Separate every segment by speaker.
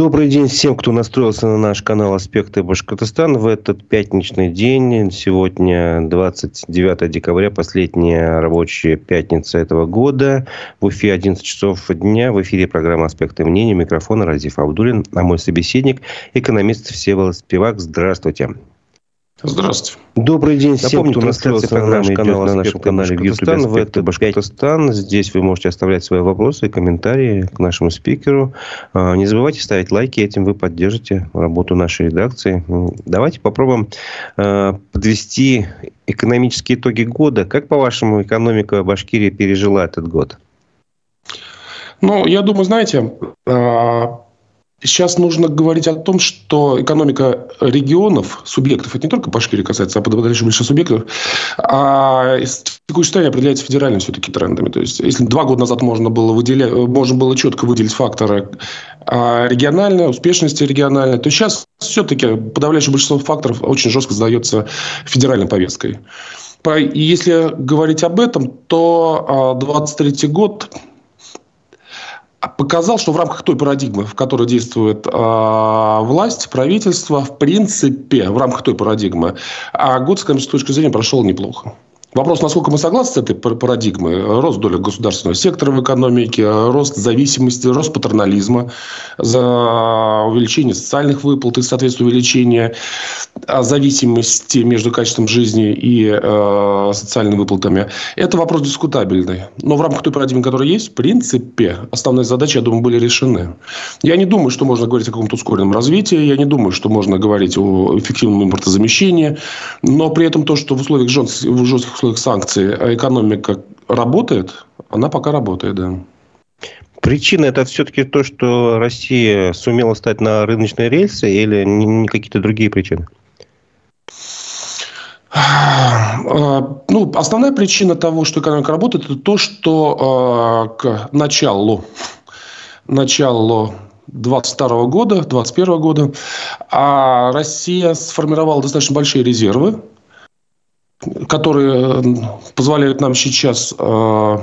Speaker 1: Добрый день всем, кто настроился на наш канал «Аспекты Башкортостана» в этот пятничный день. Сегодня 29 декабря, последняя рабочая пятница этого года. В Уфе 11 часов дня. В эфире программа «Аспекты мнений». Микрофон Разиф Абдулин, а мой собеседник – экономист Всеволод Спивак. Здравствуйте.
Speaker 2: Здравствуйте.
Speaker 1: Добрый день всем, Напомню, кто на наш канал, на нашем канале в YouTube в это Башкортостан. Здесь вы можете оставлять свои вопросы и комментарии к нашему спикеру. А, не забывайте ставить лайки, этим вы поддержите работу нашей редакции. Давайте попробуем а, подвести экономические итоги года. Как, по-вашему, экономика Башкирии пережила этот год?
Speaker 2: Ну, я думаю, знаете, а, Сейчас нужно говорить о том, что экономика регионов, субъектов, это не только Башкирии касается, а подавляющего большинства субъектов, а текущее состояние определяется федеральными все-таки трендами. То есть, если два года назад можно было, выделять, можно было четко выделить факторы а, региональной, успешности региональной, то сейчас все-таки подавляющее большинство факторов очень жестко сдается федеральной повесткой. И если говорить об этом, то 2023 а, год показал, что в рамках той парадигмы, в которой действует э, власть, правительство, в принципе, в рамках той парадигмы, а год, с точки зрения, прошел неплохо. Вопрос, насколько мы согласны с этой парадигмой. Рост доли государственного сектора в экономике, рост зависимости, рост патернализма, за увеличение социальных выплат и, соответственно, увеличение а, зависимости между качеством жизни и э, социальными выплатами. Это вопрос дискутабельный. Но в рамках той парадигмы, которая есть, в принципе, основные задачи, я думаю, были решены. Я не думаю, что можно говорить о каком-то ускоренном развитии. Я не думаю, что можно говорить о эффективном импортозамещении. Но при этом то, что в условиях жестких условиях санкций а экономика работает, она пока работает, да.
Speaker 1: Причина это все-таки то, что Россия сумела стать на рыночные рельсы или не какие-то другие причины?
Speaker 2: А, ну, основная причина того, что экономика работает, это то, что э, к началу, началу 2022 года, 2021 года а Россия сформировала достаточно большие резервы которые э, позволяют нам сейчас э,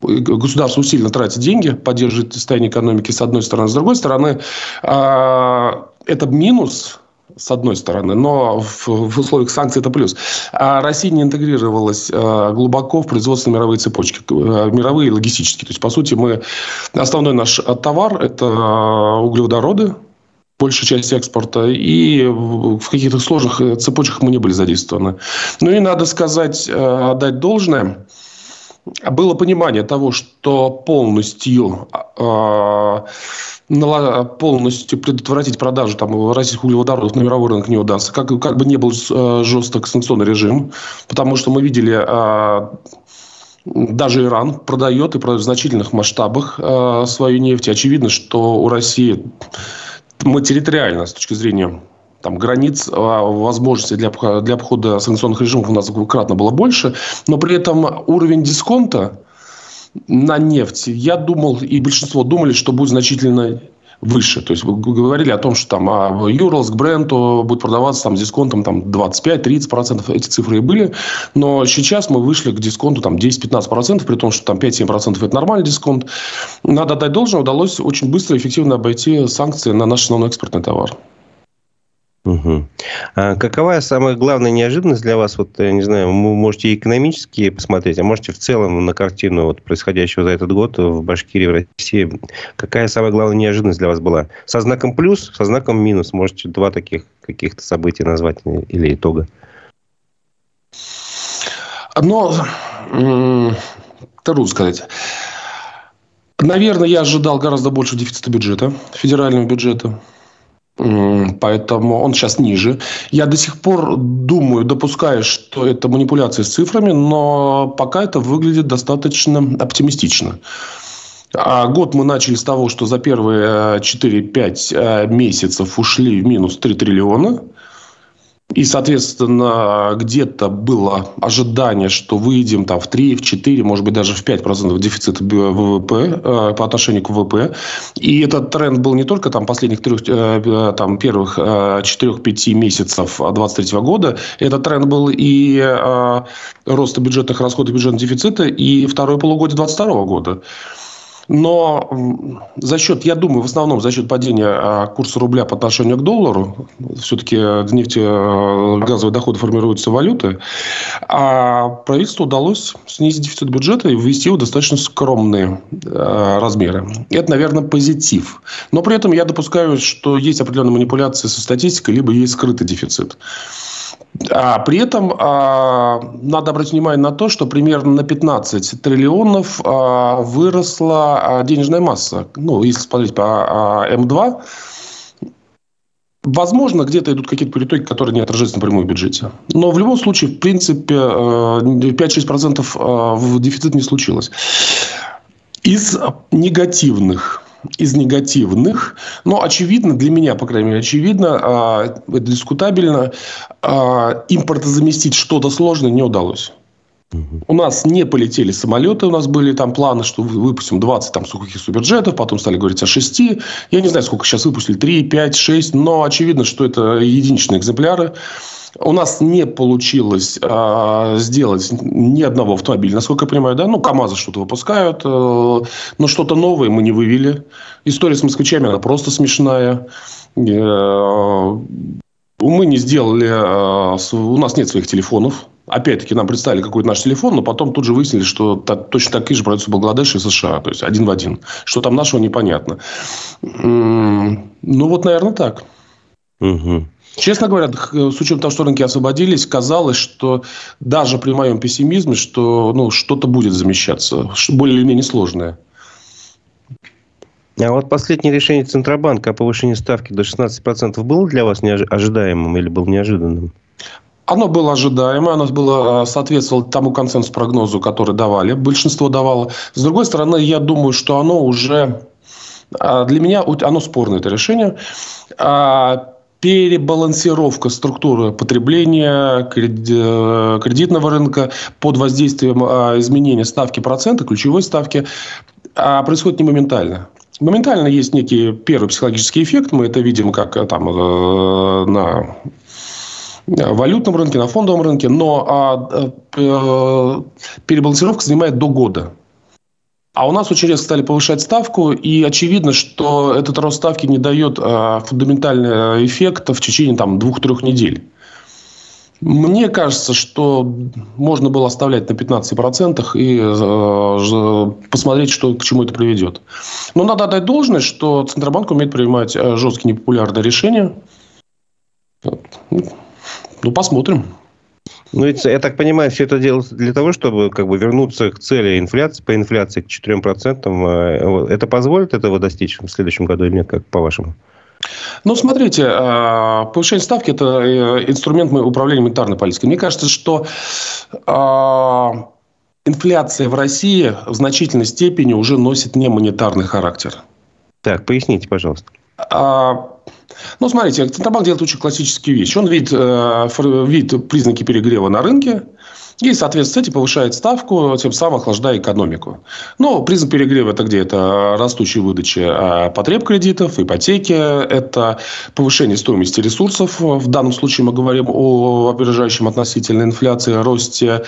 Speaker 2: государство усиленно тратит деньги, поддерживает состояние экономики с одной стороны, с другой стороны, э, это минус с одной стороны, но в, в условиях санкций это плюс. А Россия не интегрировалась глубоко в производство мировой цепочки, мировые логистические. То есть, по сути, мы основной наш товар – это углеводороды, большая часть экспорта, и в каких-то сложных э, цепочках мы не были задействованы. Ну и надо сказать, э, отдать должное, было понимание того, что полностью э, полностью предотвратить продажу там, российских углеводородов на мировой рынок не удастся. Как, как бы не был жесток санкционный режим, потому что мы видели даже Иран продает и продает в значительных масштабах свою нефть. Очевидно, что у России мы территориально, с точки зрения там, границ, а, возможностей для, для обхода санкционных режимов у нас кратно было больше, но при этом уровень дисконта на нефть, я думал, и большинство думали, что будет значительно выше. То есть, вы говорили о том, что там а Юрлс к бренду будет продаваться там, с дисконтом там, 25-30%. Эти цифры и были. Но сейчас мы вышли к дисконту там, 10-15%, при том, что там 5-7% это нормальный дисконт. Надо отдать должное, удалось очень быстро и эффективно обойти санкции на наш основной экспортный товар.
Speaker 1: Угу. А какова самая главная неожиданность для вас? Вот, я не знаю, вы можете экономически посмотреть, а можете в целом на картину вот, происходящего за этот год в Башкирии, в России. Какая самая главная неожиданность для вас была? Со знаком плюс, со знаком минус. Можете два таких каких-то события назвать или итога?
Speaker 2: Одно, трудно сказать. Наверное, я ожидал гораздо больше дефицита бюджета, федерального бюджета. Поэтому он сейчас ниже. Я до сих пор думаю, допускаю, что это манипуляция с цифрами, но пока это выглядит достаточно оптимистично. А год мы начали с того, что за первые 4-5 э, месяцев ушли в минус 3 триллиона. И, соответственно, где-то было ожидание, что выйдем там, в 3, в 4, может быть, даже в 5% дефицита ВВП э, по отношению к ВВП. И этот тренд был не только там, последних трех, э, э там, первых э, 4-5 месяцев 2023 года. Этот тренд был и э, роста бюджетных расходов, бюджетного дефицита, и второе полугодие 2022 года. Но за счет, я думаю, в основном за счет падения а, курса рубля по отношению к доллару, все-таки нефтегазовые доходы формируются валюты, а правительству удалось снизить дефицит бюджета и ввести его достаточно скромные размеры. Это, наверное, позитив. Но при этом я допускаю, что есть определенные манипуляции со статистикой, либо есть скрытый дефицит. А при этом а, надо обратить внимание на то, что примерно на 15 триллионов а, выросла а, денежная масса. Ну, если смотреть по а, М2, Возможно, где-то идут какие-то перетоки, которые не отражаются напрямую в бюджете. Но в любом случае, в принципе, 5-6% а, в дефицит не случилось. Из негативных из негативных, но очевидно, для меня, по крайней мере, очевидно, а, это дискутабельно, а, импортозаместить что-то сложное не удалось. У нас не полетели самолеты, у нас были там планы, что выпустим 20 там, сухих суперджетов, потом стали говорить о 6. Я не знаю, сколько сейчас выпустили, 3, 5, 6, но очевидно, что это единичные экземпляры. У нас не получилось э, сделать ни одного автомобиля, насколько я понимаю, да, ну, КАМАЗы что-то выпускают, э, но что-то новое мы не вывели. История с москвичами, она просто смешная. Э, мы не сделали, э, у нас нет своих телефонов, Опять-таки нам представили какой-то наш телефон, но потом тут же выяснили, что точно такие же продаются в Бангладеше и США. То есть, один в один. Что там нашего, непонятно. Ну, вот, наверное, так. Угу. Честно говоря, с учетом того, что рынки освободились, казалось, что даже при моем пессимизме, что ну, что-то будет замещаться, более или менее сложное.
Speaker 1: А вот последнее решение Центробанка о повышении ставки до 16% было для вас ожидаемым или был неожиданным?
Speaker 2: Оно было ожидаемо, оно было, а, соответствовало тому консенсус-прогнозу, который давали, большинство давало. С другой стороны, я думаю, что оно уже... А, для меня оно спорное, это решение а, перебалансировка структуры потребления кредитного рынка под воздействием изменения ставки процента, ключевой ставки, происходит не моментально. Моментально есть некий первый психологический эффект. Мы это видим как там, э, на валютном рынке, на фондовом рынке, но а, а, перебалансировка занимает до года. А у нас очень резко стали повышать ставку, и очевидно, что этот рост ставки не дает а, фундаментального эффекта в течение там, двух-трех недель. Мне кажется, что можно было оставлять на 15% и э, посмотреть, что, к чему это приведет. Но надо отдать должное, что Центробанк умеет принимать жесткие непопулярные решения. Ну, посмотрим.
Speaker 1: Ну, я так понимаю, все это делается для того, чтобы как бы вернуться к цели инфляции, по инфляции к 4%. Э, это позволит этого достичь в следующем году или нет, как по-вашему?
Speaker 2: Ну, смотрите, э, повышение ставки – это э, инструмент управления монетарной политикой. Мне кажется, что инфляция в России в значительной степени уже носит не монетарный характер.
Speaker 1: Так, поясните, пожалуйста.
Speaker 2: Ну, смотрите, Центробанк делает очень классические вещи. Он видит, э, видит признаки перегрева на рынке, и, соответственно, с этим повышает ставку, тем самым охлаждая экономику. Но признак перегрева – это где? Это растущая выдача э, потреб кредитов, ипотеки, это повышение стоимости ресурсов. В данном случае мы говорим о опережающем относительно инфляции, росте,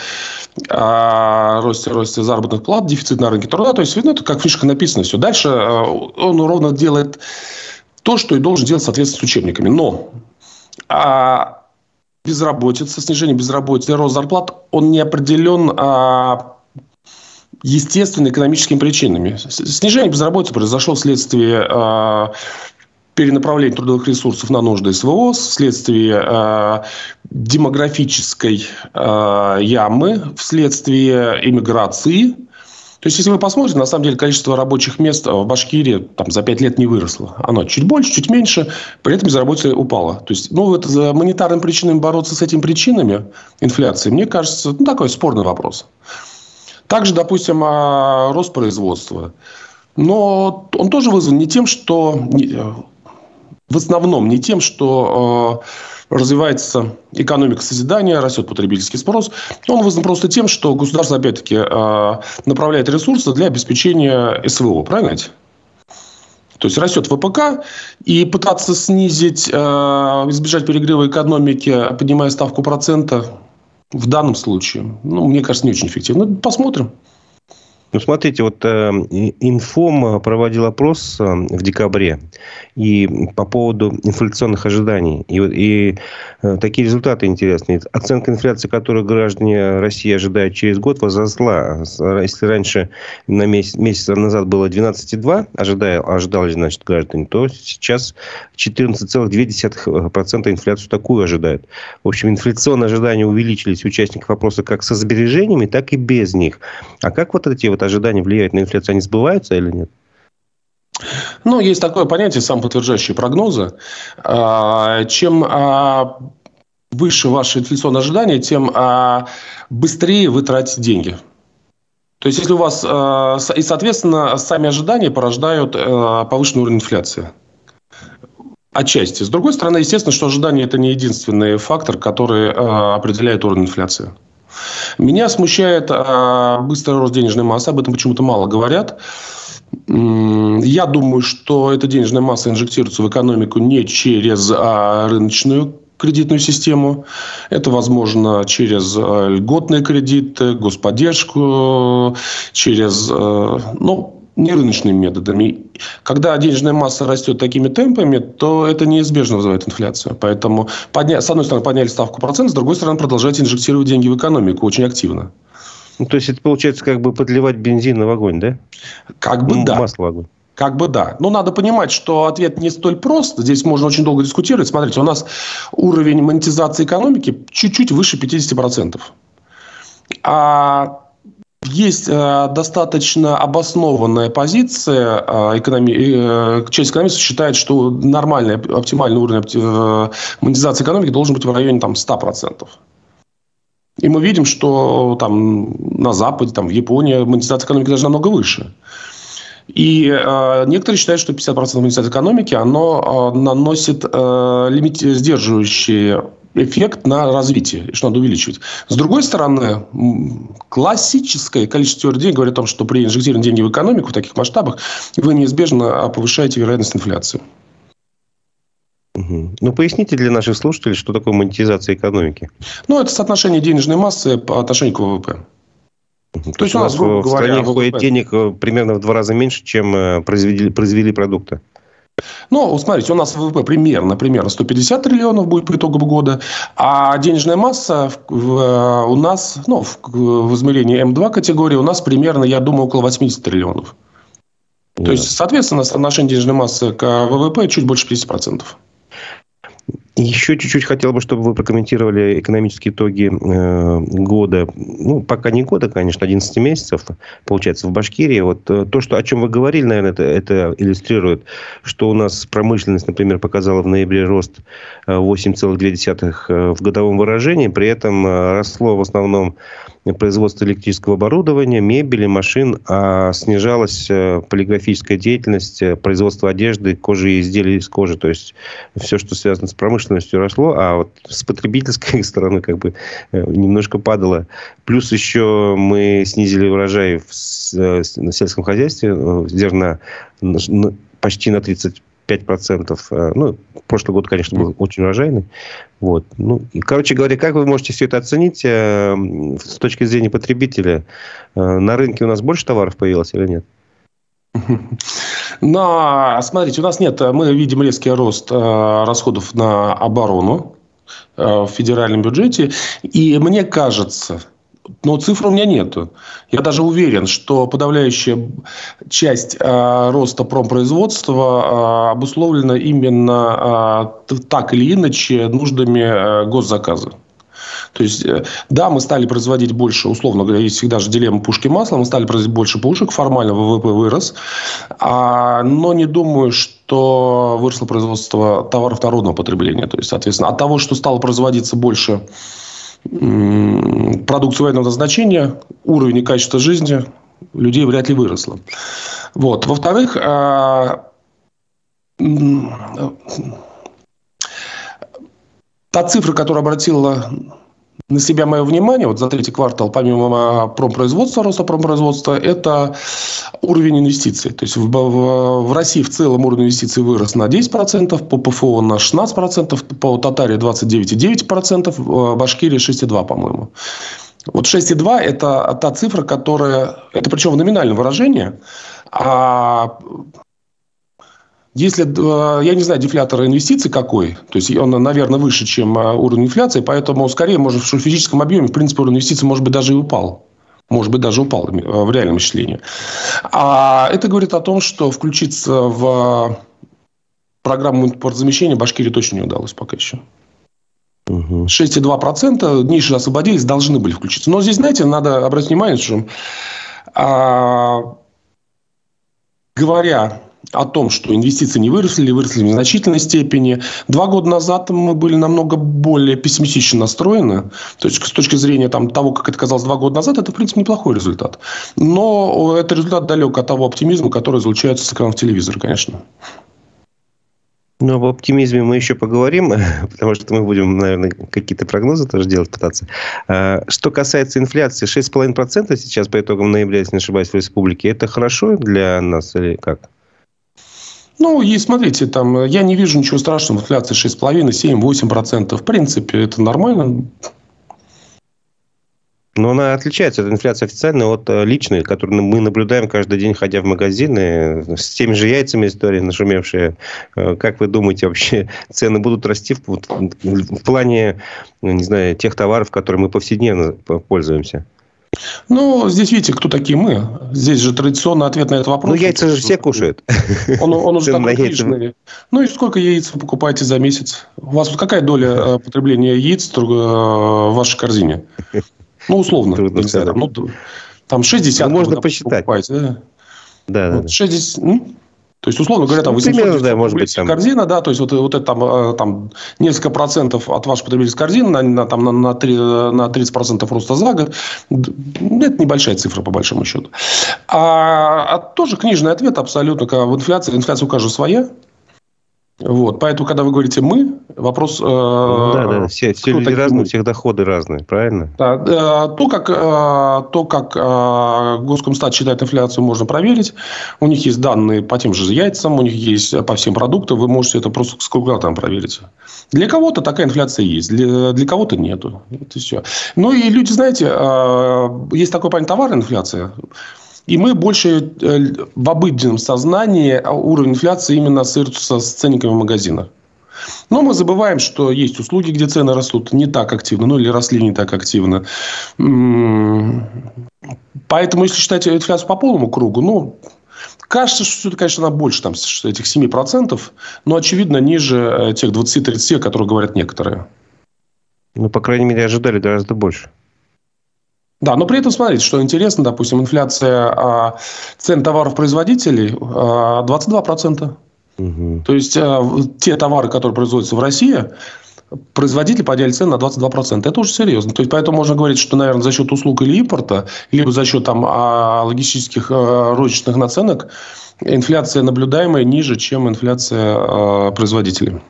Speaker 2: э, росте, росте заработных плат, дефицит на рынке труда. То есть, ну, это как фишка написано все. Дальше он ровно делает то, что и должен делать, соответственно, с учебниками. Но а, безработица, снижение безработицы, рост зарплат, он не определен а, естественными экономическими причинами. Снижение безработицы произошло вследствие а, перенаправления трудовых ресурсов на нужды СВО, вследствие э, демографической э, ямы, вследствие иммиграции, то есть, если вы посмотрите, на самом деле количество рабочих мест в Башкирии там, за 5 лет не выросло. Оно чуть больше, чуть меньше, при этом безработица упала. То есть, ну, вот за монетарными причинами бороться с этими причинами инфляции, мне кажется, ну, такой спорный вопрос. Также, допустим, а, рост производства. Но он тоже вызван не тем, что... В основном не тем, что а, развивается экономика созидания, растет потребительский спрос. Он вызван просто тем, что государство, опять-таки, э, направляет ресурсы для обеспечения СВО. Правильно То есть растет ВПК, и пытаться снизить, э, избежать перегрева экономики, поднимая ставку процента, в данном случае, ну, мне кажется, не очень эффективно. Посмотрим.
Speaker 1: Ну, смотрите, вот э, Инфом проводил опрос э, в декабре и по поводу инфляционных ожиданий. И, и э, такие результаты интересные. Оценка инфляции, которую граждане России ожидают через год, возросла. Если раньше на месяц, месяц назад было 12,2, ожидали, ожидали, значит, граждане, то сейчас 14,2% инфляцию такую ожидают. В общем, инфляционные ожидания увеличились у участников опроса как со сбережениями, так и без них. А как вот эти вот вот ожидания влияют на инфляцию, они сбываются или нет?
Speaker 2: Ну, есть такое понятие самоподтверждающие прогнозы. А, чем а, выше ваши инфляционные ожидания, тем а, быстрее вы тратите деньги. То есть, если у вас... И, соответственно, сами ожидания порождают повышенный уровень инфляции. Отчасти. С другой стороны, естественно, что ожидание – это не единственный фактор, который определяет уровень инфляции. Меня смущает э, быстрый рост денежной массы. Об этом почему-то мало говорят. Я думаю, что эта денежная масса инжектируется в экономику не через а, рыночную кредитную систему. Это возможно через а, льготные кредиты, господдержку, через ну, не рыночными методами. Когда денежная масса растет такими темпами, то это неизбежно вызывает инфляцию. Поэтому, подня... с одной стороны, подняли ставку процента, с другой стороны, продолжаете инжектировать деньги в экономику очень активно.
Speaker 1: Ну, то есть, это получается как бы подливать бензин в огонь, да?
Speaker 2: Как бы ну, да.
Speaker 1: Масло в огонь.
Speaker 2: Как бы да. Но надо понимать, что ответ не столь прост. Здесь можно очень долго дискутировать. Смотрите, у нас уровень монетизации экономики чуть-чуть выше 50%. А есть э, достаточно обоснованная позиция. Э, экономи... Э, часть экономистов считает, что нормальный, оптимальный уровень э, монетизации экономики должен быть в районе там, 100%. И мы видим, что там, на Западе, там, в Японии монетизация экономики даже намного выше. И э, некоторые считают, что 50% монетизации экономики оно э, наносит э, лимит, сдерживающие эффект на развитие, что надо увеличивать. С другой стороны, классическое количество денег говорит о том, что при инжектировании денег в экономику в таких масштабах вы неизбежно повышаете вероятность инфляции.
Speaker 1: Ну, поясните для наших слушателей, что такое монетизация экономики.
Speaker 2: Ну, это соотношение денежной массы по отношению к ВВП.
Speaker 1: То, То есть, у нас, грубо в говоря, стране ВВП... денег э, примерно в два раза меньше, чем э, произвели, произвели продукта.
Speaker 2: Ну, смотрите, у нас ВВП примерно, примерно 150 триллионов будет по итогу года, а денежная масса в, у нас, ну, в, в измерении М2 категории у нас примерно, я думаю, около 80 триллионов. Да. То есть, соответственно, соотношение денежной массы к ВВП чуть больше 50%.
Speaker 1: Еще чуть-чуть хотел бы, чтобы вы прокомментировали экономические итоги э, года. Ну, пока не года, конечно, 11 месяцев, получается, в Башкирии. Вот э, то, что, о чем вы говорили, наверное, это, это иллюстрирует, что у нас промышленность, например, показала в ноябре рост 8,2 э, в годовом выражении. При этом росло в основном производство электрического оборудования, мебели, машин, а снижалась полиграфическая деятельность, производство одежды, кожи и изделий из кожи. То есть, все, что связано с промышленностью, росло, а вот с потребительской стороны как бы э, немножко падало. Плюс еще мы снизили урожай в, э, сельском хозяйстве э, зерна почти на 30 5%. Ну, прошлый год, конечно, был очень урожайный. Вот. Ну, и, короче говоря, как вы можете все это оценить с точки зрения потребителя? На рынке у нас больше товаров появилось или нет?
Speaker 2: Но, смотрите, у нас нет, мы видим резкий рост э, расходов на оборону э, в федеральном бюджете. И мне кажется, но цифр у меня нету. Я даже уверен, что подавляющая часть э, роста промпроизводства э, обусловлена именно э, так или иначе нуждами э, госзаказа. То есть, э, да, мы стали производить больше, условно говоря, есть всегда же дилемма пушки масла, мы стали производить больше пушек, формально ВВП вырос, а, но не думаю, что выросло производство товаров народного потребления. То есть, соответственно, от того, что стало производиться больше продукции военного назначения, уровень и качество жизни людей вряд ли выросло. Вот. Во-вторых, а, та цифра, которая обратила на себя мое внимание, вот за третий квартал, помимо промпроизводства, роста промпроизводства, это уровень инвестиций. То есть, в, в, в России в целом уровень инвестиций вырос на 10%, по ПФО на 16%, по Татаре 29,9%, в Башкирии 6,2%, по-моему. Вот 6,2 – это та цифра, которая… Это причем в номинальном выражении. А если, э, я не знаю, дефлятор инвестиций какой, то есть он, наверное, выше, чем э, уровень инфляции, поэтому скорее, может, в физическом объеме, в принципе, уровень инвестиций, может быть, даже и упал. Может быть, даже упал э, в реальном исчислении. А это говорит о том, что включиться в программу импортозамещения Башкирии точно не удалось пока еще. 6,2% ниши освободились, должны были включиться. Но здесь, знаете, надо обратить внимание, что а, говоря о том, что инвестиции не выросли или выросли в незначительной степени. Два года назад мы были намного более пессимистично настроены. То есть, с точки зрения там, того, как это казалось два года назад, это, в принципе, неплохой результат. Но это результат далек от того оптимизма, который излучается с экранов телевизора, конечно.
Speaker 1: Ну, об оптимизме мы еще поговорим, потому что мы будем, наверное, какие-то прогнозы тоже делать пытаться. А, что касается инфляции, 6,5% сейчас по итогам ноября, если не ошибаюсь, в республике, это хорошо для нас или как?
Speaker 2: Ну, и смотрите, там, я не вижу ничего страшного. Инфляция 6,5, 7, 8%. В принципе, это нормально.
Speaker 1: Но она отличается, эта инфляция официальная, от э, личной, которую мы наблюдаем каждый день, ходя в магазины. С теми же яйцами истории нашумевшие. Э, как вы думаете, вообще цены будут расти в, в плане, не знаю, тех товаров, которыми мы повседневно пользуемся?
Speaker 2: Ну, здесь видите, кто такие мы. Здесь же традиционный ответ на этот вопрос. Ну,
Speaker 1: яйца же все кушают.
Speaker 2: Он, он уже такой кришный. Ну, и сколько яиц вы покупаете за месяц? У вас вот какая доля э, потребления яиц э, в вашей корзине? Ну, условно. Трудно сказать. Ну, там 60
Speaker 1: ну, можно посчитать.
Speaker 2: Да, да. Вот, 60, то есть, условно говоря, там 800 Примерно, да, может быть, там... корзина, да, то есть, вот, вот это там, э, там несколько процентов от вашей потребительской корзины на, на, там, на, на, 3, на 30 процентов роста за год. Это небольшая цифра, по большому счету. А, а тоже книжный ответ абсолютно. В инфляции, инфляция у каждого своя. Вот, поэтому, когда вы говорите мы, вопрос... Э,
Speaker 1: да, да, все, все люди разные, у всех доходы разные, правильно?
Speaker 2: Да, э, то, как, э, то, как э, Госкомстат считает инфляцию, можно проверить. У них есть данные по тем же яйцам, у них есть по всем продуктам, вы можете это просто с калькулятором проверить. Для кого-то такая инфляция есть, для, для кого-то нету. Это все. Ну, и люди, знаете, э, есть такой понятие товарная инфляция. И мы больше э, в обыденном сознании а уровень инфляции именно ассоциируется с ценниками в магазинах. Но мы забываем, что есть услуги, где цены растут не так активно, ну или росли не так активно. Поэтому, если считать инфляцию по полному кругу, ну, кажется, что это, конечно, она больше там, этих 7%, но, очевидно, ниже э, тех 20-30, о которых говорят некоторые.
Speaker 1: Ну, по крайней мере, ожидали гораздо больше.
Speaker 2: Да, но при этом смотрите, что интересно, допустим, инфляция а, цен товаров-производителей а, 22%. Угу. То есть, а, те товары, которые производятся в России, производители подняли цены на 22%. Это уже серьезно. То есть, поэтому можно говорить, что, наверное, за счет услуг или импорта, либо за счет там, а, логистических а, розничных наценок, инфляция наблюдаемая ниже, чем инфляция а, производителей.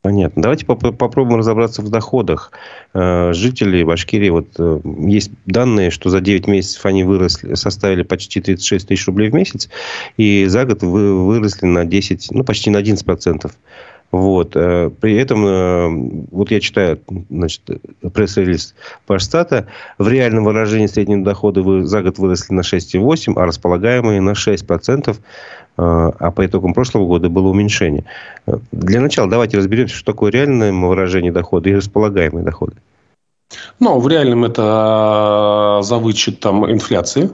Speaker 1: Понятно. Давайте поп- попробуем разобраться в доходах э, жителей Башкирии. Вот э, есть данные, что за 9 месяцев они выросли, составили почти 36 тысяч рублей в месяц, и за год вы, выросли на 10, ну почти на 11 процентов. Вот. Э, при этом, э, вот я читаю значит, пресс-релиз Пашстата, в реальном выражении среднего дохода вы за год выросли на 6,8, а располагаемые на 6%, э, а по итогам прошлого года было уменьшение. Для начала давайте разберемся, что такое реальное выражение дохода и располагаемые доходы.
Speaker 2: Ну, в реальном это за вычетом инфляции.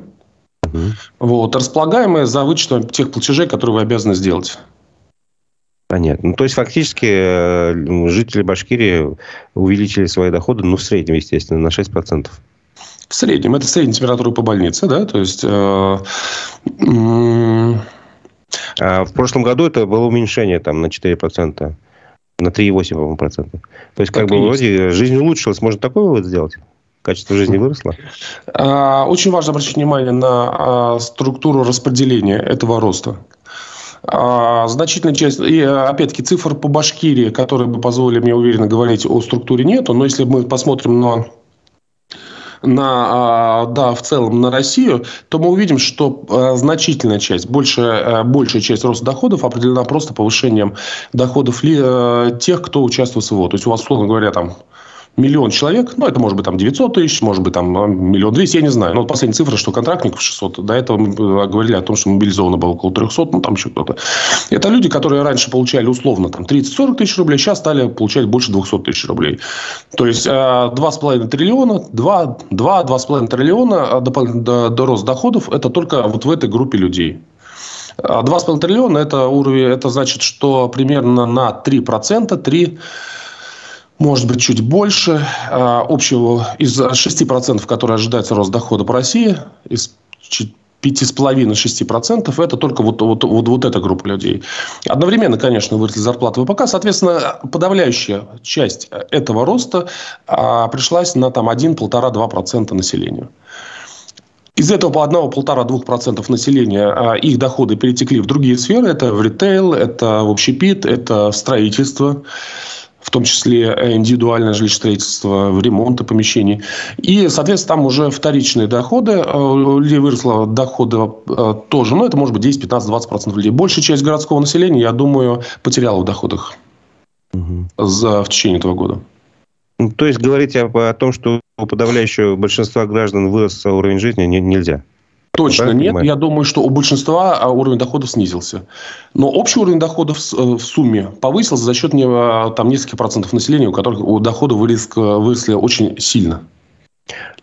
Speaker 2: Угу. Вот. Располагаемое за вычетом тех платежей, которые вы обязаны сделать.
Speaker 1: Понятно. Ну, то есть, фактически, э, жители Башкирии увеличили свои доходы, ну, в среднем, естественно, на 6%.
Speaker 2: В среднем. Это средняя температура по больнице, да? То есть... Э,
Speaker 1: а в прошлом году это было уменьшение там, на 4%. На 3,8, по-моему, процента. То есть, как так бы, вроде, жизнь улучшилась. Можно такой вывод сделать? Качество жизни выросло?
Speaker 2: А, очень важно обратить внимание на а, структуру распределения этого роста. А, значительная часть, и опять-таки цифр по Башкирии, которые бы позволили мне уверенно говорить о структуре нету, но если мы посмотрим на на, а, да, в целом на Россию, то мы увидим, что а, значительная часть, большая, большая часть роста доходов определена просто повышением доходов тех, кто участвует в СВО. То есть, у вас, условно говоря, там миллион человек, ну, это может быть там 900 тысяч, может быть там а, миллион двести, я не знаю. Но вот последняя цифра, что контрактников 600, до этого мы э, говорили о том, что мобилизовано было около 300, ну, там еще кто-то. Это люди, которые раньше получали условно там 30-40 тысяч рублей, сейчас стали получать больше 200 тысяч рублей. То есть, 2,5 триллиона, 2-2,5 триллиона до, до рост доходов, это только вот в этой группе людей. 2,5 триллиона это уровень, это значит, что примерно на 3%, 3 может быть, чуть больше а, общего из 6%, которые ожидается рост дохода по России, из 5,5-6%, это только вот, вот, вот, вот эта группа людей. Одновременно, конечно, выросли зарплаты ВПК. Соответственно, подавляющая часть этого роста а, пришлась на там, 1-1,5-2% населения. Из этого по 1-1,5-2% населения а, их доходы перетекли в другие сферы. Это в ритейл, это в общепит, это в строительство в том числе э, индивидуальное жилищное строительство, ремонты помещений. И, соответственно, там уже вторичные доходы. Э, у людей выросло доходы э, тоже, но это может быть 10, 15, 20 процентов людей. Большая часть городского населения, я думаю, потеряла в доходах угу. за, в течение этого года.
Speaker 1: Ну, то есть говорить о, о том, что у подавляющего большинства граждан вырос уровень жизни, не, нельзя.
Speaker 2: Точно нет. Понимаю. Я думаю, что у большинства а, уровень доходов снизился. Но общий уровень доходов э, в сумме повысился за счет а, там, нескольких процентов населения, у которых у дохода выросли, очень сильно.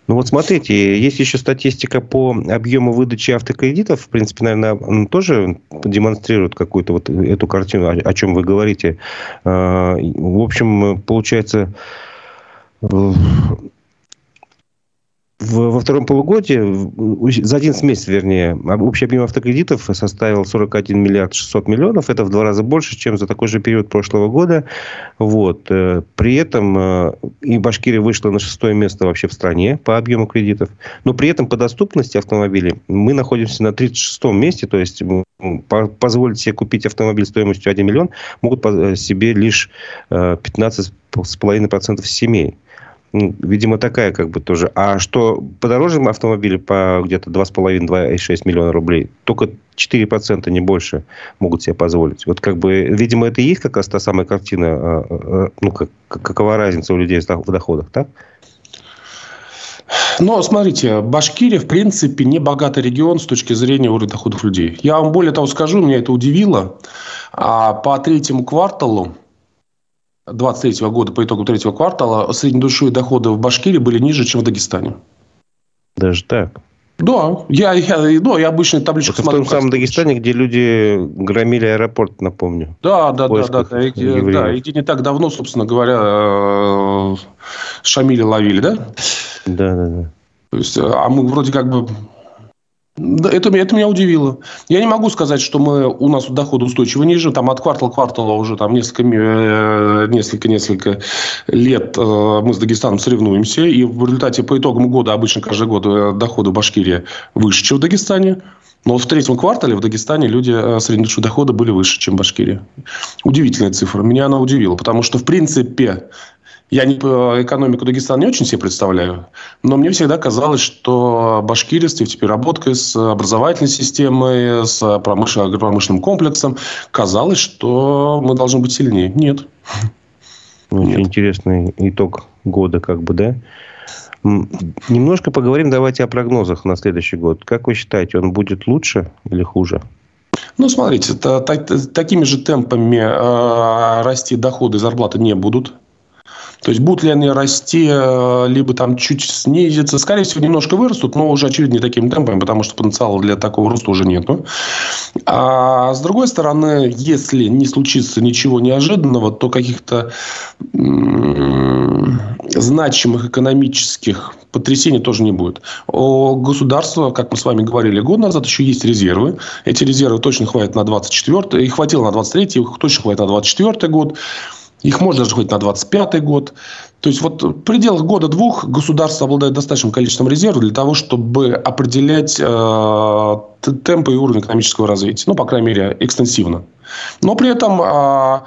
Speaker 1: Ну вот смотрите, есть еще статистика по объему выдачи автокредитов. В принципе, наверное, тоже демонстрирует какую-то вот эту картину, о чем вы говорите. А, в общем, получается, во втором полугодии, за 11 месяцев, вернее, общий объем автокредитов составил 41 миллиард 600 миллионов. Это в два раза больше, чем за такой же период прошлого года. Вот. Э, при этом э, и Башкирия вышла на шестое место вообще в стране по объему кредитов. Но при этом по доступности автомобилей мы находимся на 36 месте. То есть позволить себе купить автомобиль стоимостью 1 миллион могут себе лишь 15,5% э, семей. Видимо, такая как бы тоже. А что подороже автомобили по где-то 2,5-2,6 миллиона рублей, только 4%, не больше, могут себе позволить. Вот как бы, видимо, это и есть как раз та самая картина, а, а, ну, как, какова разница у людей в доходах, так?
Speaker 2: Но смотрите, Башкирия, в принципе, не богатый регион с точки зрения уровня доходов людей. Я вам более того скажу, меня это удивило. А по третьему кварталу 2023 года по итогу третьего квартала среднедушевые доходы в Башкирии были ниже, чем в Дагестане.
Speaker 1: Даже так?
Speaker 2: Да, я, я, ну, я обычно табличку
Speaker 1: Это смотрю. в том самом Дагестане, где люди громили аэропорт, напомню.
Speaker 2: Да, да, да, да, да, и, да. И где не так давно, собственно говоря, э, Шамиля ловили, да?
Speaker 1: Да, да, да.
Speaker 2: То есть, а мы вроде как бы это, это меня удивило. Я не могу сказать, что мы, у нас доход устойчиво ниже. Там от квартала к кварталу уже там несколько, э, несколько, несколько лет э, мы с Дагестаном соревнуемся. И в результате по итогам года, обычно каждый год э, доходы в Башкирии выше, чем в Дагестане. Но в третьем квартале в Дагестане люди среднедушевые доходы были выше, чем в Башкирии. Удивительная цифра. Меня она удивила. Потому что, в принципе, я не, экономику Дагестана не очень себе представляю, но мне всегда казалось, что Башкирия с переработкой, с образовательной системой, с промышленным, агропромышленным комплексом, казалось, что мы должны быть сильнее. Нет.
Speaker 1: Очень Нет. интересный итог года, как бы, да? Немножко поговорим давайте о прогнозах на следующий год. Как вы считаете, он будет лучше или хуже?
Speaker 2: Ну, смотрите, та, та, такими же темпами э, расти доходы и зарплаты не будут. То есть, будут ли они расти, э, либо там чуть снизиться. Скорее всего, немножко вырастут, но уже очевидно не таким темпом, потому что потенциала для такого роста уже нету. А с другой стороны, если не случится ничего неожиданного, то каких-то значимых экономических потрясений тоже не будет. У государства, как мы с вами говорили год назад, еще есть резервы. Эти резервы точно хватит на 24 их хватило на 23 их точно хватит на 24 год. Их можно даже хоть на 25 год. То есть, вот в пределах года-двух государство обладает достаточным количеством резервов для того, чтобы определять э, темпы и уровень экономического развития. Ну, по крайней мере, экстенсивно. Но при этом э,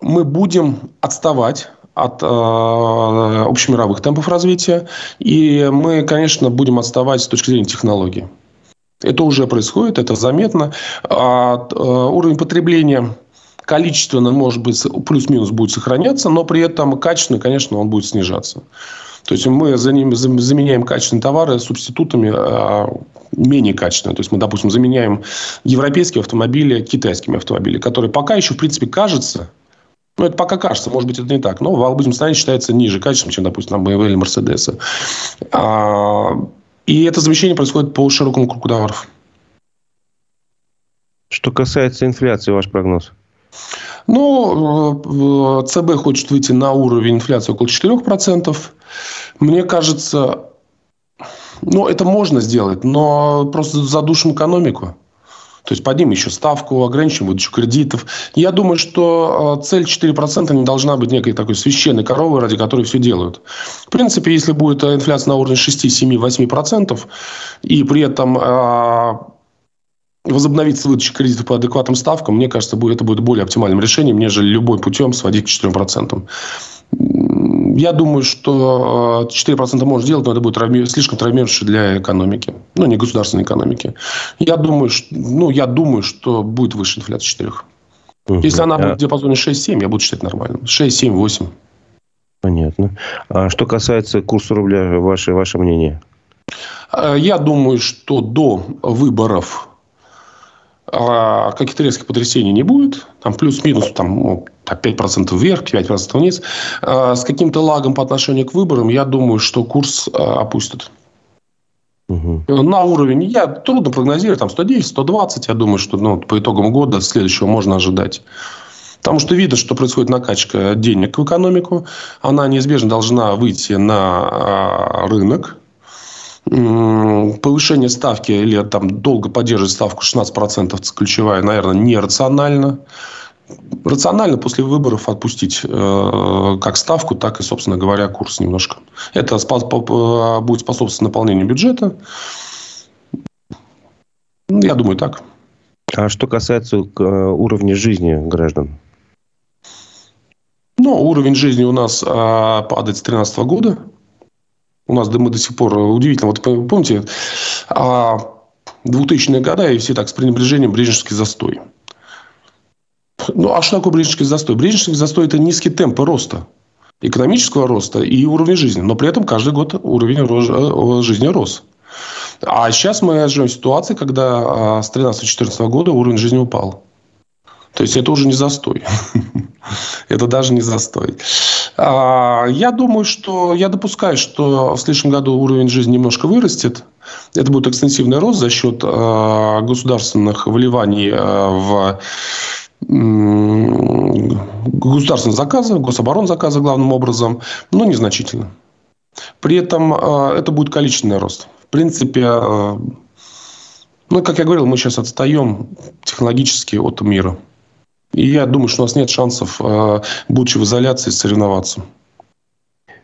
Speaker 2: мы будем отставать от э, общемировых темпов развития. И мы, конечно, будем отставать с точки зрения технологий. Это уже происходит, это заметно. А, э, уровень потребления количественно, может быть, плюс-минус будет сохраняться, но при этом качественно, конечно, он будет снижаться. То есть мы за ними заменяем качественные товары субститутами а, менее качественные. То есть мы, допустим, заменяем европейские автомобили китайскими автомобилями, которые пока еще, в принципе, кажется, ну, это пока кажется, может быть, это не так, но в обычном состоянии считается ниже качеством, чем, допустим, там BMW или Mercedes. А, и это замещение происходит по широкому кругу товаров.
Speaker 1: Что касается инфляции, ваш прогноз?
Speaker 2: Ну, э, ЦБ хочет выйти на уровень инфляции около 4%. Мне кажется, ну, это можно сделать, но просто задушим экономику. То есть поднимем еще ставку, ограничим выдачу кредитов. Я думаю, что э, цель 4% не должна быть некой такой священной коровой, ради которой все делают. В принципе, если будет инфляция на уровне 6, 7, 8%, и при этом э, возобновиться выдача кредитов по адекватным ставкам, мне кажется, это будет более оптимальным решением, нежели любой путем сводить к 4%. Я думаю, что 4% можно сделать, но это будет слишком травмирующе для экономики. Ну, не государственной экономики. Я думаю, что, ну, я думаю, что будет выше инфляция 4. Угу. Если она будет в диапазоне 6-7, я буду считать нормальным. 6, 7, 8.
Speaker 1: Понятно. А что касается курса рубля, ваше, ваше мнение?
Speaker 2: Э, я думаю, что до выборов а каких-то резких потрясений не будет. Там плюс-минус там, ну, 5% вверх, 5% вниз. А с каким-то лагом по отношению к выборам, я думаю, что курс а, опустит. Угу. На уровень, я трудно прогнозировать, там 110, 120, я думаю, что ну, по итогам года следующего можно ожидать. Потому что видно, что происходит накачка денег в экономику. Она неизбежно должна выйти на рынок повышение ставки или там долго поддерживать ставку 16% ключевая, наверное, нерационально. Рационально после выборов отпустить э, как ставку, так и, собственно говоря, курс немножко. Это будет способствовать наполнению бюджета. Я думаю, так.
Speaker 1: А что касается э, уровня жизни граждан?
Speaker 2: Ну, уровень жизни у нас э, падает с 2013 года. У нас мы до сих пор удивительно. Вот помните, 2000-е а, годы и все так с пренебрежением Брежневский застой. Ну, а что такое Брежневский застой? Брежневский застой – это низкий темп роста экономического роста и уровня жизни. Но при этом каждый год уровень э, жизни рос. А сейчас мы живем в ситуации, когда а, с 2013-2014 года уровень жизни упал. То есть это уже не застой. это даже не застой. А, я думаю, что я допускаю, что в следующем году уровень жизни немножко вырастет. Это будет экстенсивный рост за счет а, государственных вливаний а, в государственные заказы, гособоронзаказы главным образом, но незначительно. При этом это будет количественный рост. В принципе, ну, как я говорил, мы сейчас отстаем технологически от мира. И я думаю, что у нас нет шансов, э, будучи в изоляции, соревноваться.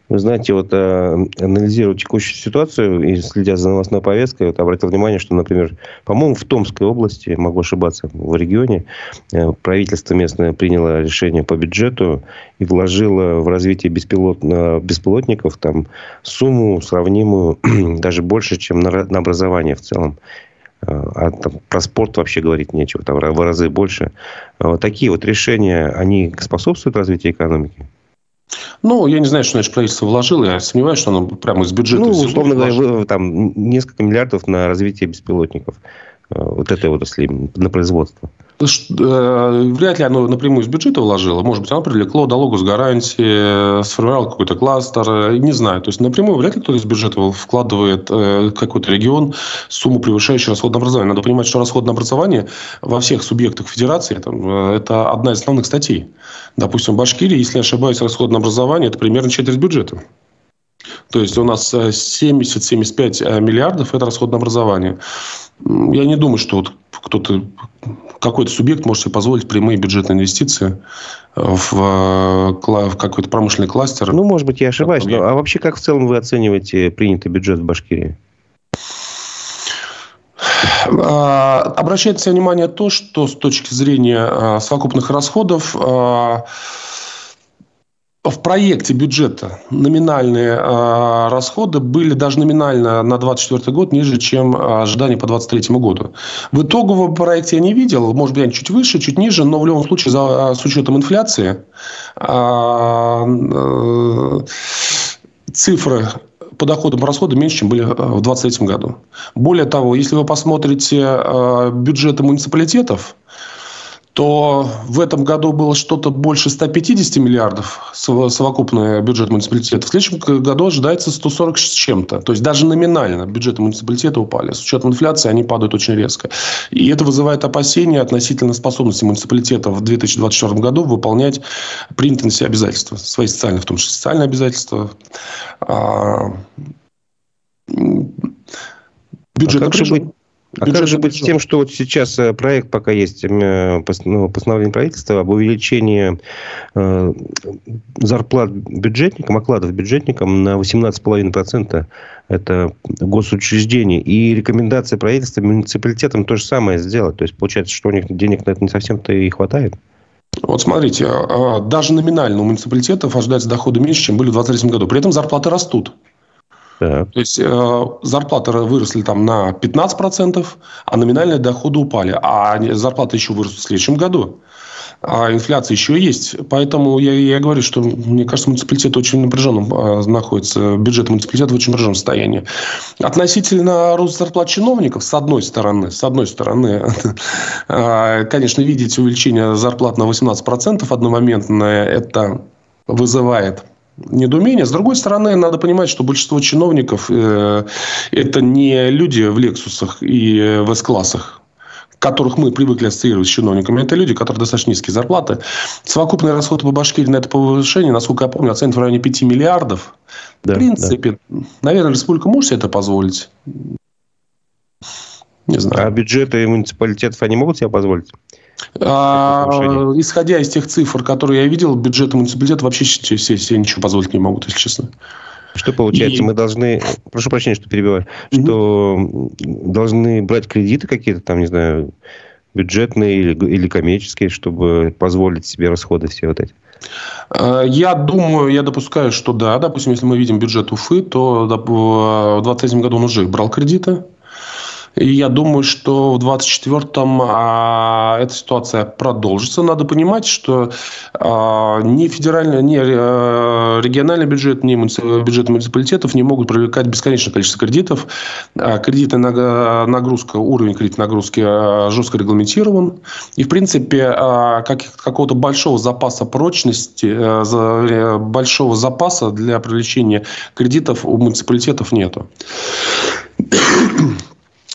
Speaker 1: Вы знаете, вот э, анализируя текущую ситуацию и следя за новостной повесткой, вот, обратил внимание, что, например, по-моему, в Томской области, могу ошибаться, в регионе, э, правительство местное приняло решение по бюджету и вложило в развитие беспилот, беспилотников там, сумму сравнимую даже больше, чем на, на образование в целом. А там, про спорт вообще говорить нечего, там в разы больше. А вот такие вот решения, они способствуют развитию экономики?
Speaker 2: Ну, я не знаю, что значит правительство вложило. Я сомневаюсь, что оно прямо из бюджета...
Speaker 1: Ну, условно говоря, там несколько миллиардов на развитие беспилотников. Э, вот этой отрасли на производство.
Speaker 2: Э, вряд ли оно напрямую из бюджета вложило. Может быть, оно привлекло налогу с гарантии, сформировало какой-то кластер. Не знаю. То есть, напрямую вряд ли кто-то из бюджета вкладывает э, какой-то регион сумму, превышающую расход на образование. Надо понимать, что расход на образование во всех субъектах федерации там, это одна из основных статей. Допустим, в Башкирии, если я ошибаюсь, расход на образование это примерно четверть бюджета. То есть у нас 70-75 миллиардов – это расход на образование. Я не думаю, что вот кто-то, какой-то субъект может себе позволить прямые бюджетные инвестиции в, в какой-то промышленный кластер.
Speaker 1: Ну, может быть, я ошибаюсь. Но, а вообще, как в целом вы оцениваете принятый бюджет в Башкирии?
Speaker 2: А, обращается внимание то, что с точки зрения совокупных расходов а, в проекте бюджета номинальные э, расходы были даже номинально на 2024 год ниже, чем ожидания по 2023 году. В итоговом проекте я не видел, может быть, они чуть выше, чуть ниже, но в любом случае за, с учетом инфляции э, э, цифры по доходам и расходам меньше, чем были в 2023 году. Более того, если вы посмотрите бюджеты муниципалитетов, то в этом году было что-то больше 150 миллиардов совокупный бюджет муниципалитета. В следующем году ожидается 140 с чем-то. То есть даже номинально бюджеты муниципалитета упали. С учетом инфляции они падают очень резко. И это вызывает опасения относительно способности муниципалитета в 2024 году выполнять принятые на себя обязательства. Свои социальные, в том числе социальные обязательства. А,
Speaker 1: бюджет а как же быть а как же быть с тем, что вот сейчас э, проект пока есть, э, ну, постановление правительства об увеличении э, зарплат бюджетникам, окладов бюджетникам на 18,5%? Это госучреждение. И рекомендация правительства муниципалитетам то же самое сделать. То есть, получается, что у них денег на это не совсем-то и хватает?
Speaker 2: Вот смотрите, а, даже номинально у муниципалитетов ожидается доходы меньше, чем были в 2023 году. При этом зарплаты растут. То есть э, зарплаты выросли там на 15%, а номинальные доходы упали. А зарплаты еще вырастут в следующем году. А инфляция еще есть. Поэтому я, я говорю, что, мне кажется, муниципалитет очень напряженном э, находится. Бюджет муниципалитета в очень напряженном состоянии. Относительно роста зарплат чиновников, с одной стороны, с одной стороны, э, конечно, видеть увеличение зарплат на 18% одномоментное, это вызывает недоумение. С другой стороны, надо понимать, что большинство чиновников э, это не люди в Лексусах и в С-классах которых мы привыкли ассоциировать с чиновниками, это люди, которые достаточно низкие зарплаты. Совокупные расходы по Башкирии на это повышение, насколько я помню, оценят в районе 5 миллиардов. Да, в принципе, да. наверное, республика может себе это позволить.
Speaker 1: Не знаю. А бюджеты муниципалитетов они могут себе позволить?
Speaker 2: А, исходя из тех цифр, которые я видел, бюджеты муниципалитета вообще все ничего позволить не могут, если честно.
Speaker 1: Что получается, и... мы должны, прошу прощения, что перебиваю, mm что должны брать кредиты какие-то там, не знаю, бюджетные или, или коммерческие, чтобы позволить себе расходы все вот эти?
Speaker 2: А, я думаю, я допускаю, что да. Допустим, если мы видим бюджет Уфы, то в 2023 году он уже брал кредиты. И я думаю, что в 2024-м а, эта ситуация продолжится. Надо понимать, что а, ни федеральный, ни а, региональный бюджет, ни муници... бюджет муниципалитетов не могут привлекать бесконечное количество кредитов. А, кредитная нагрузка, уровень кредитной нагрузки а, жестко регламентирован. И, в принципе, а, как, какого-то большого запаса прочности, а, за, большого запаса для привлечения кредитов у муниципалитетов нету.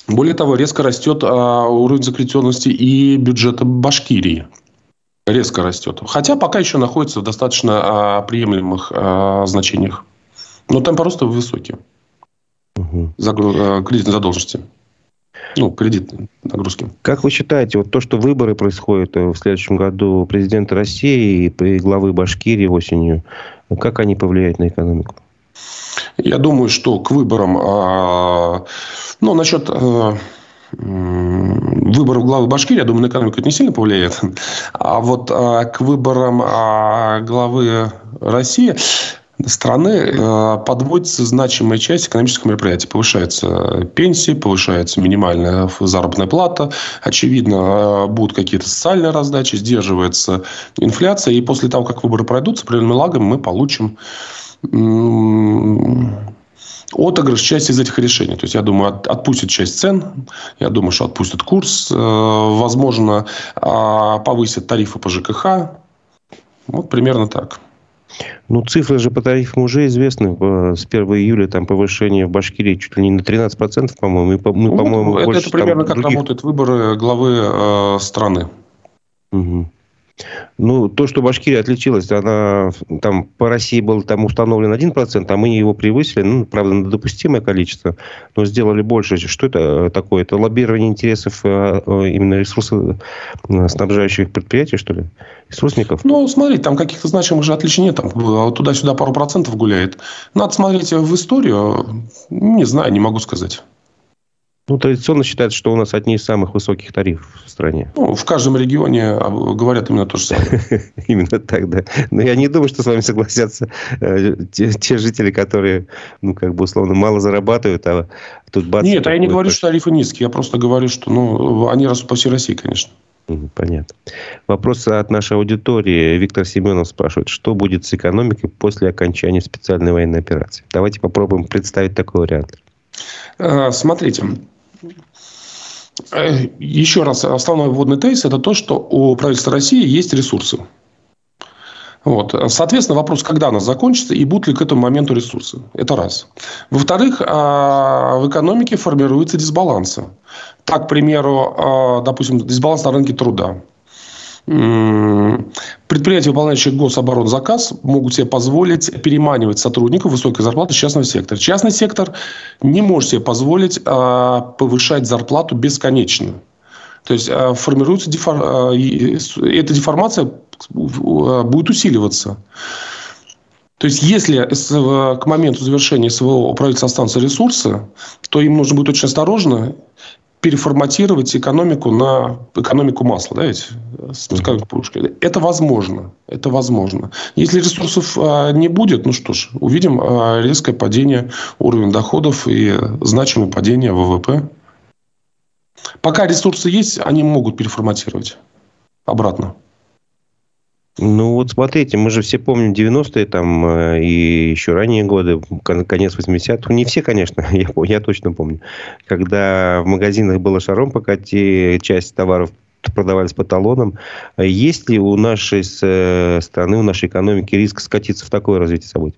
Speaker 2: Более того, резко растет а, уровень закредитованности и бюджета Башкирии. Резко растет. Хотя пока еще находится в достаточно а, приемлемых а, значениях. Но темпы роста высокие. Угу. Загруз... Кредитной задолженности. Ну, кредитные нагрузки.
Speaker 1: Как вы считаете, вот то, что выборы происходят в следующем году президента России и главы Башкирии осенью, как они повлияют на экономику?
Speaker 2: Я думаю, что к выборам... А, ну, насчет э, выборов главы Башкирии, я думаю, на экономику это не сильно повлияет. А вот а, к выборам а, главы России страны подводится значимая часть экономических мероприятий. Повышается пенсии, повышается минимальная заработная плата. Очевидно, будут какие-то социальные раздачи, сдерживается инфляция. И после того, как выборы пройдут, с определенным лагом мы получим отыгрыш части из этих решений. То есть, я думаю, от, отпустят часть цен, я думаю, что отпустят курс, э, возможно, э, повысят тарифы по ЖКХ. Вот примерно так.
Speaker 1: Ну, цифры же по тарифам уже известны. С 1 июля там повышение в Башкирии чуть ли не на 13%, по-моему. Мы,
Speaker 2: мы, ну, по-моему, это, больше, это примерно как других... работают выборы главы э, страны.
Speaker 1: Угу. Ну, то, что Башкирия отличилась, она там по России был там установлен 1%, а мы его превысили, ну, правда, на допустимое количество, но сделали больше. Что это э, такое? Это лоббирование интересов э, э, именно ресурсоснабжающих предприятий, что ли? Ресурсников?
Speaker 2: Ну, смотрите, там каких-то значимых же отличий нет. Там туда-сюда пару процентов гуляет. Надо смотреть в историю. Не знаю, не могу сказать.
Speaker 1: Ну, традиционно считается, что у нас одни из самых высоких тарифов в стране.
Speaker 2: Ну, в каждом регионе а, говорят именно то же самое.
Speaker 1: Именно так, да. Но я не думаю, что с вами согласятся э, те жители, которые, ну, как бы, условно, мало зарабатывают, а тут
Speaker 2: бац... Нет, а я не говорю, что тарифы низкие. Я просто говорю, что, ну, они растут по всей России, конечно.
Speaker 1: Понятно. Вопрос от нашей аудитории. Виктор Семенов спрашивает, что будет с экономикой после окончания специальной военной операции? Давайте попробуем представить такой вариант.
Speaker 2: Э, смотрите, еще раз, основной вводный тезис – это то, что у правительства России есть ресурсы. Вот. Соответственно, вопрос, когда она закончится и будут ли к этому моменту ресурсы. Это раз. Во-вторых, а, в экономике формируются дисбалансы. Так, к примеру, а, допустим, дисбаланс на рынке труда. Предприятия, выполняющие гособоронзаказ, могут себе позволить переманивать сотрудников высокой зарплаты в частный сектор. Частный сектор не может себе позволить а, повышать зарплату бесконечно. То есть а, формируется дефор... А, эта деформация будет усиливаться. То есть, если к моменту завершения СВО у правительства останутся ресурсы, то им нужно будет очень осторожно переформатировать экономику на экономику масла, да, ведь? Это возможно. Это возможно. Если ресурсов а, не будет, ну что ж, увидим а, резкое падение уровня доходов и значимое падение ВВП. Пока ресурсы есть, они могут переформатировать обратно.
Speaker 1: Ну, вот смотрите, мы же все помним 90-е там э, и еще ранние годы, конец 80-х. Не все, конечно, я, я точно помню. Когда в магазинах было шаром покати, часть товаров продавались по талонам. Есть ли у нашей э, страны, у нашей экономики риск скатиться в такое развитие событий?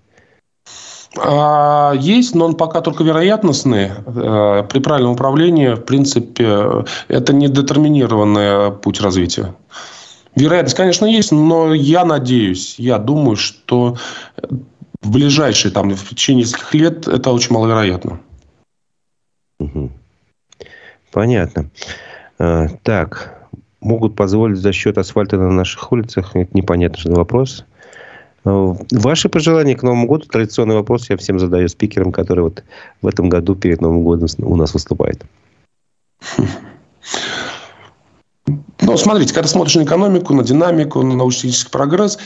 Speaker 2: А, есть, но он пока только вероятностный. Э, при правильном управлении, в принципе, это не детерминированный путь развития. Вероятность, конечно, есть, но я надеюсь, я думаю, что в ближайшие, там, в течение нескольких лет это очень маловероятно.
Speaker 1: Понятно. А, так, могут позволить за счет асфальта на наших улицах? Это непонятный вопрос. А, ваши пожелания к Новому году? Традиционный вопрос я всем задаю спикерам, которые вот в этом году перед Новым годом у нас выступают.
Speaker 2: Но смотрите, когда смотришь на экономику, на динамику, на научно-технический прогресс,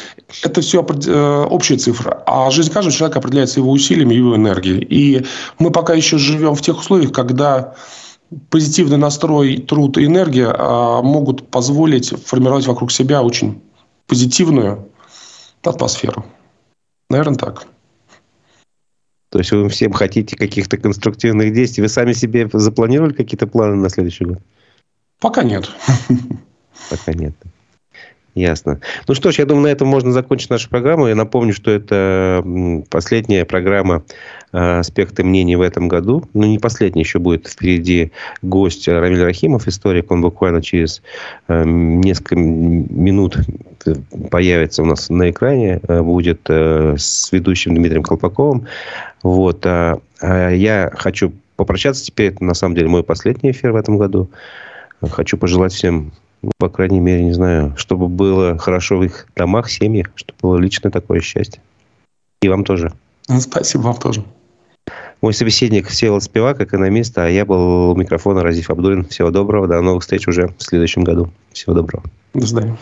Speaker 2: это все э, общая цифра. А жизнь каждого человека определяется его усилиями, его энергией. И мы пока еще живем в тех условиях, когда позитивный настрой, труд и энергия а, могут позволить формировать вокруг себя очень позитивную атмосферу. Наверное, так.
Speaker 1: То есть вы всем хотите каких-то конструктивных действий. Вы сами себе запланировали какие-то планы на следующий год?
Speaker 2: Пока нет.
Speaker 1: Пока нет. Ясно. Ну что ж, я думаю, на этом можно закончить нашу программу. Я напомню, что это последняя программа э, «Аспекты мнений» в этом году. Ну, не последняя, еще будет впереди гость Рамиль Рахимов, историк. Он буквально через э, несколько минут появится у нас на экране. Э, будет с ведущим Дмитрием Колпаковым. Вот. А, а я хочу попрощаться теперь. Это, на самом деле, мой последний эфир в этом году. Хочу пожелать всем, ну, по крайней мере, не знаю, чтобы было хорошо в их домах, семьях, чтобы было личное такое счастье. И вам тоже.
Speaker 2: Ну, спасибо вам тоже.
Speaker 1: Мой собеседник Всеволод Спивак, экономист, а я был у микрофона Разиф Абдулин. Всего доброго, до новых встреч уже в следующем году. Всего доброго.
Speaker 2: До свидания.